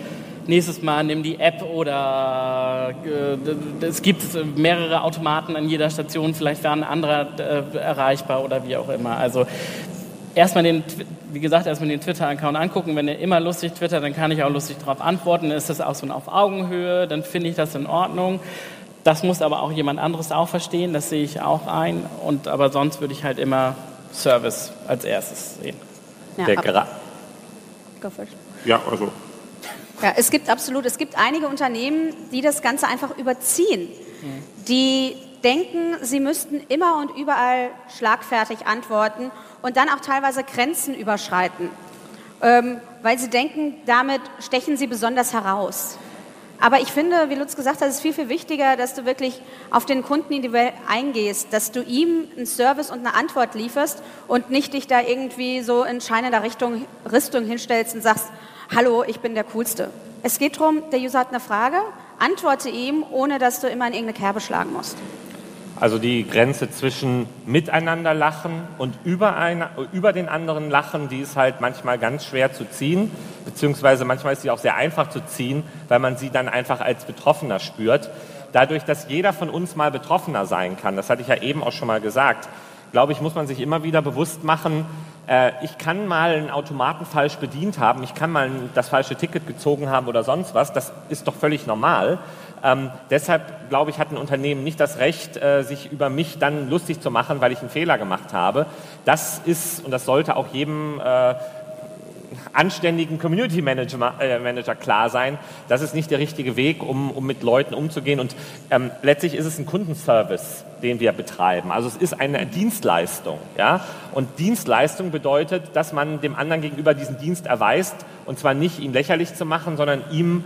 nächstes Mal nimm die App oder äh, es gibt mehrere Automaten an jeder Station, vielleicht wäre ein anderer äh, erreichbar oder wie auch immer. Also erstmal den, wie gesagt, erstmal den Twitter-Account angucken. Wenn er immer lustig twittert, dann kann ich auch lustig darauf antworten. Dann ist das auch so auf Augenhöhe, dann finde ich das in Ordnung. Das muss aber auch jemand anderes auch verstehen, das sehe ich auch ein. Und, aber sonst würde ich halt immer Service als erstes sehen. Ja, Gra ja, also. Ja, es gibt absolut, es gibt einige Unternehmen, die das Ganze einfach überziehen. Die denken, sie müssten immer und überall schlagfertig antworten und dann auch teilweise Grenzen überschreiten, ähm, weil sie denken, damit stechen sie besonders heraus. Aber ich finde, wie Lutz gesagt hat, es ist viel, viel wichtiger, dass du wirklich auf den Kunden individuell eingehst, dass du ihm einen Service und eine Antwort lieferst und nicht dich da irgendwie so in scheinender Richtung, Richtung hinstellst und sagst, hallo, ich bin der Coolste. Es geht darum, der User hat eine Frage, antworte ihm, ohne dass du immer in irgendeine Kerbe schlagen musst. Also die Grenze zwischen miteinander lachen und über, eine, über den anderen lachen, die ist halt manchmal ganz schwer zu ziehen, beziehungsweise manchmal ist sie auch sehr einfach zu ziehen, weil man sie dann einfach als Betroffener spürt. Dadurch, dass jeder von uns mal Betroffener sein kann, das hatte ich ja eben auch schon mal gesagt, glaube ich, muss man sich immer wieder bewusst machen, Äh, ich kann mal einen Automaten falsch bedient haben, ich kann mal das falsche Ticket gezogen haben oder sonst was, das ist doch völlig normal. Ähm, deshalb, glaube ich, hat ein Unternehmen nicht das Recht, äh, sich über mich dann lustig zu machen, weil ich einen Fehler gemacht habe. Das ist, und das sollte auch jedem äh, anständigen Community Manager, äh, Manager, klar sein, das ist nicht der richtige Weg, um, um mit Leuten umzugehen. Und ähm, letztlich ist es ein Kundenservice, den wir betreiben. Also es ist eine Dienstleistung. Ja? Und Dienstleistung bedeutet, dass man dem anderen gegenüber diesen Dienst erweist und zwar nicht ihn lächerlich zu machen, sondern ihm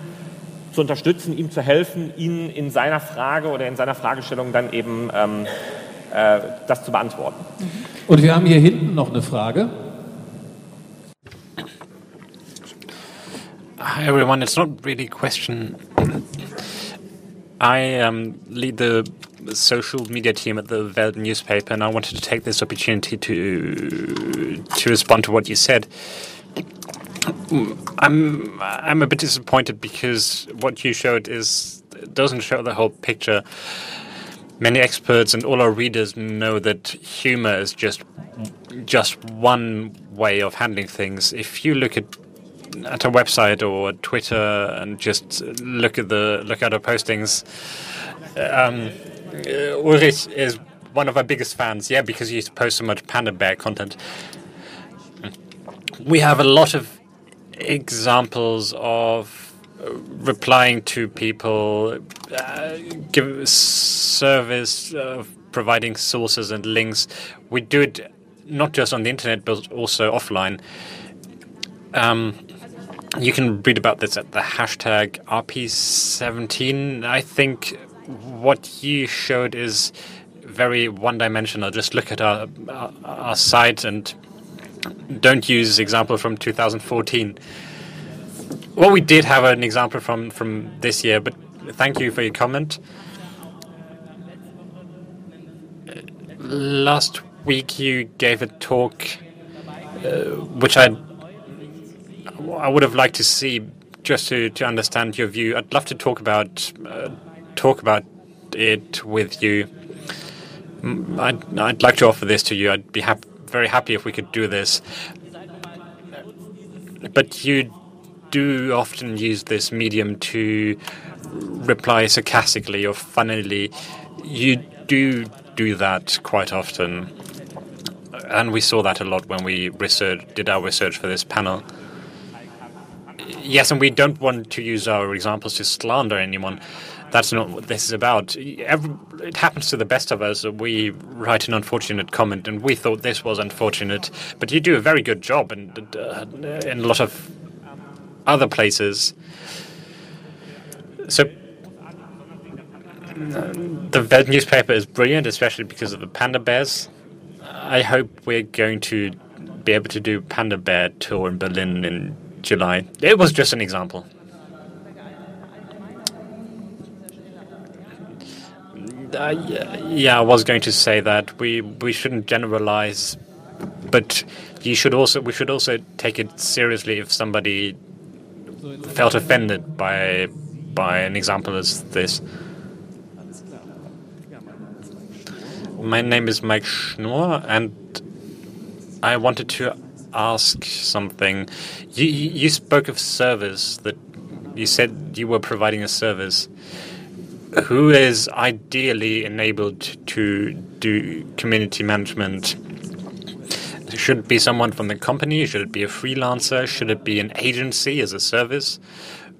zu unterstützen, ihm zu helfen, ihn in seiner Frage oder in seiner Fragestellung dann eben ähm, äh, das zu beantworten. Und wir haben hier hinten noch eine Frage. Hi everyone, it's not really a question. I um, lead the social media team at the Welt newspaper, and I wanted to take this opportunity to to respond to what you said. I'm I'm a bit disappointed because what you showed is doesn't show the whole picture. Many experts and all our readers know that humor is just just one way of handling things. If you look at at a website or Twitter and just look at the look at our postings, um, Ulrich is one of our biggest fans. Yeah, because he used to post so much Panda Bear content. We have a lot of examples of replying to people, uh, give service, uh, providing sources and links. We do it not just on the internet, but also offline. Um, you can read about this at the hashtag RP17. I think what you showed is very one dimensional. Just look at our, our, our site and don't use example from 2014. Well, we did have an example from from this year, but thank you for your comment. Last week you gave a talk, uh, which I I would have liked to see just to, to understand your view. I'd love to talk about uh, talk about it with you. Mm, I'd, I'd like to offer this to you. I'd be happy very happy if we could do this. But you do often use this medium to reply sarcastically or funnily. You do do that quite often. And we saw that a lot when we research, did our research for this panel. Yes, and we don't want to use our examples to slander anyone. That's not what this is about. It happens to the best of us. We write an unfortunate comment, and we thought this was unfortunate. But you do a very good job in, uh, in a lot of other places. So the Welt newspaper is brilliant, especially because of the panda bears. I hope we're going to be able to do panda bear tour in Berlin in July. It was just an example. Yeah, I was going to say that we we shouldn't generalize, but you should also we should also take it seriously if somebody felt offended by by an example as this. My name is Mike Schnur, and I wanted to ask something. You you spoke of service that you said you were providing a service who is ideally enabled to do community management? Should it be someone from the company? Should it be a freelancer? Should it be an agency as a service?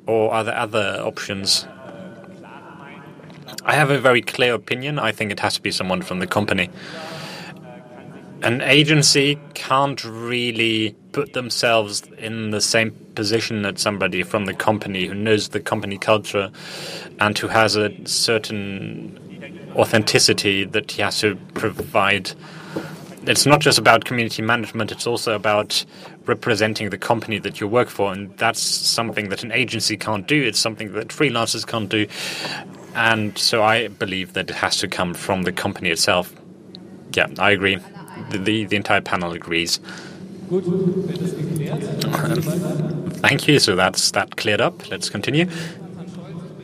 Or are there other options? I have a very clear opinion. I think it has to be someone from the company. An agency can't really put themselves in the same position as somebody from the company who knows the company culture and who has a certain authenticity that he has to provide. It's not just about community management, it's also about representing the company that you work for. And that's something that an agency can't do, it's something that freelancers can't do. And so I believe that it has to come from the company itself. Yeah, I agree the, the entire panel agrees. Thank you. So that's that cleared up. Let's continue.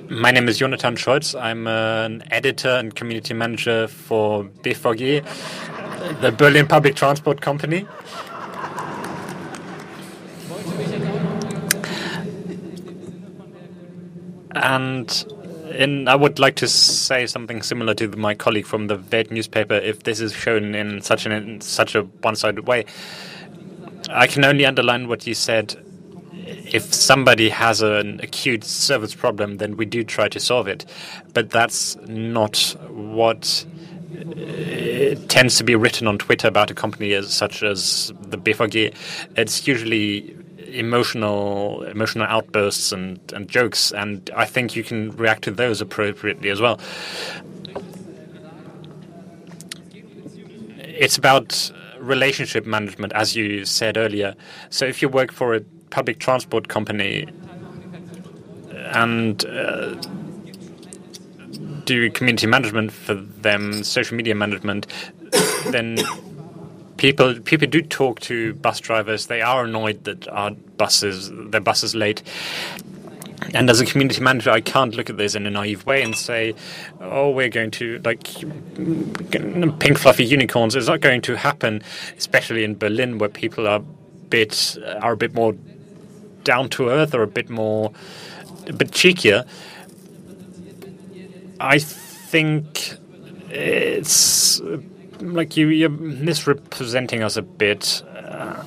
My name is Jonathan Scholz. I'm uh, an editor and community manager for BVG, the Berlin Public Transport Company. And in, I would like to say something similar to my colleague from the Welt newspaper. If this is shown in such an in such a one-sided way, I can only underline what you said. If somebody has an acute service problem, then we do try to solve it. But that's not what uh, tends to be written on Twitter about a company as such as the BVG. It's usually emotional emotional outbursts and, and jokes, and I think you can react to those appropriately as well. It's about relationship management, as you said earlier. So if you work for a public transport company and uh, do community management for them, social media management, then people people do talk to bus drivers. They are annoyed that our buses their bus is late. And as a community manager, I can't look at this in a naive way and say, "Oh, we're going to like pink fluffy unicorns." It's not going to happen, especially in Berlin, where people are bit are a bit more down to earth or a bit more a bit cheekier. I think it's like you, you're misrepresenting us a bit. Uh,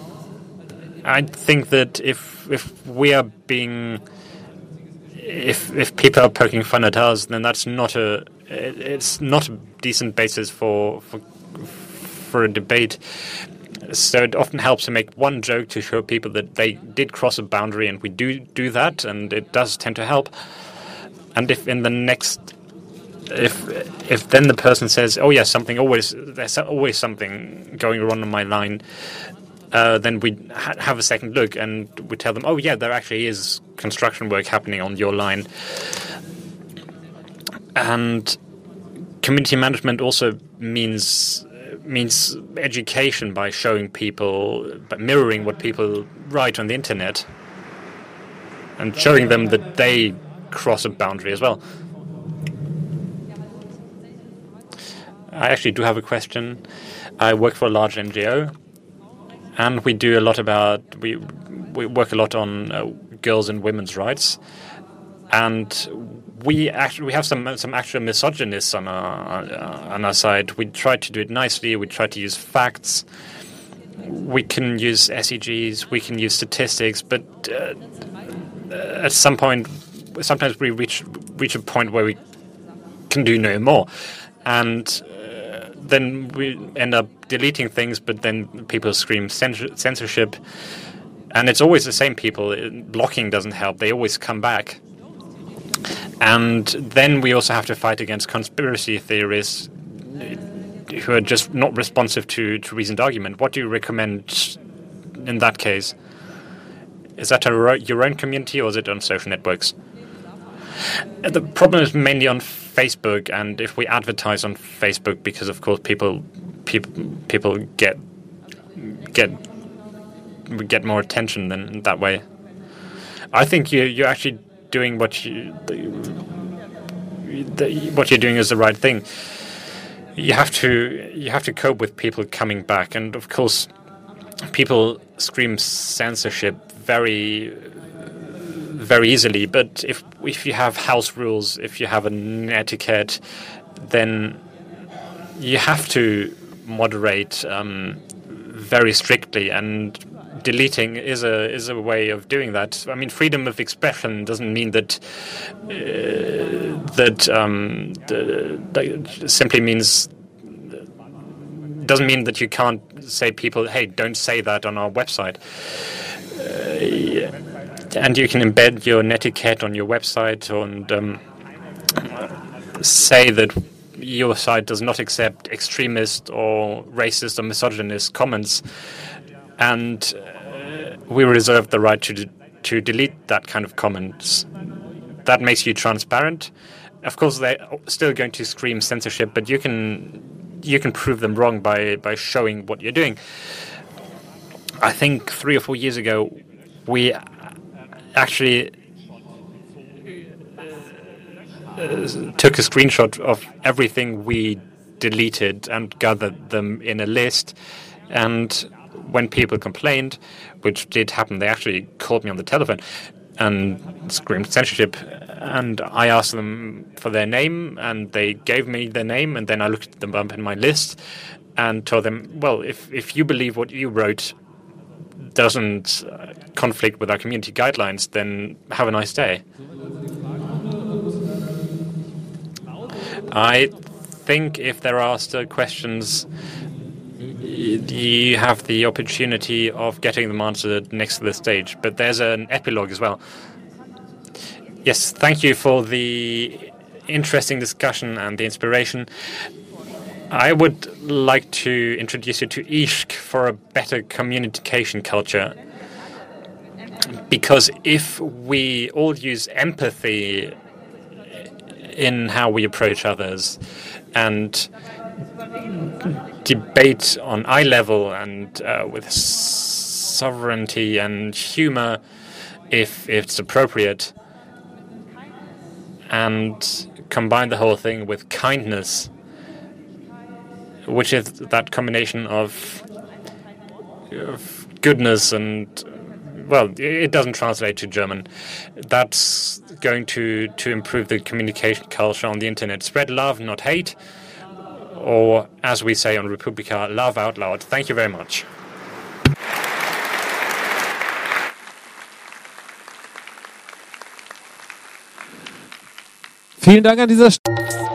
I think that if if we are being if if people are poking fun at us, then that's not a it's not a decent basis for for for a debate. So it often helps to make one joke to show people that they did cross a boundary, and we do do that, and it does tend to help. And if in the next if if then the person says, "Oh yes, something always there's always something going wrong on my line," uh, then we ha- have a second look and we tell them, "Oh yeah, there actually is construction work happening on your line." And community management also means means education by showing people, by mirroring what people write on the internet, and showing them that they cross a boundary as well. I actually do have a question. I work for a large NGO, and we do a lot about we we work a lot on uh, girls and women's rights, and we actually we have some some actual misogynists on our uh, on our side. We try to do it nicely. We try to use facts. We can use SEGs. We can use statistics, but uh, at some point, sometimes we reach reach a point where we can do no more, and then we end up deleting things, but then people scream censorship. And it's always the same people. Blocking doesn't help. They always come back. And then we also have to fight against conspiracy theorists eh, who are just not responsive to, to reasoned argument. What do you recommend in that case? Is that a, your own community or is it on social networks? The problem is mainly on Facebook, and if we advertise on Facebook, because of course people people people get get we get more attention than that way. I think you you're actually doing what you the, what you're doing is the right thing. You have to you have to cope with people coming back, and of course, people scream censorship very very easily. But if if you have house rules, if you have an etiquette, then you have to moderate um, very strictly and deleting is a is a way of doing that. I mean, freedom of expression doesn't mean that uh, that um, the simply means doesn't mean that you can't say people, hey, don't say that on our website. Uh, yeah and you can embed your netiquette on your website and um, say that your site does not accept extremist or racist or misogynist comments, and uh, we reserve the right to to delete that kind of comments. That makes you transparent. Of course, they're still going to scream censorship, but you can you can prove them wrong by by showing what you're doing. I think three or four years ago, we actually uh, took a screenshot of everything we deleted and gathered them in a list. And when people complained, which did happen, they actually called me on the telephone. and screamed censorship. And I asked them for their name, and they gave me their name, and then I looked at them up in my list and told them, well, if, if you believe what you wrote doesn't uh, conflict with our community guidelines, then have a nice day. I think if there are still questions, you have the opportunity of getting them answered next to the stage. But there's an epilogue as well. Yes, thank you for the interesting discussion and the inspiration. I would like to introduce you to Ishq for a better communication culture. Because if we all use empathy in how we approach others and debate on eye level and uh, with sovereignty and humor, if, if it's appropriate, and combine the whole thing with kindness which is that combination of, of goodness and well, it doesn't translate to German. That's going to, to improve the communication culture on the internet. Spread love, not hate. Or, as we say on re:publica, love out loud. Thank you very much. Vielen Dank an dieser Stelle.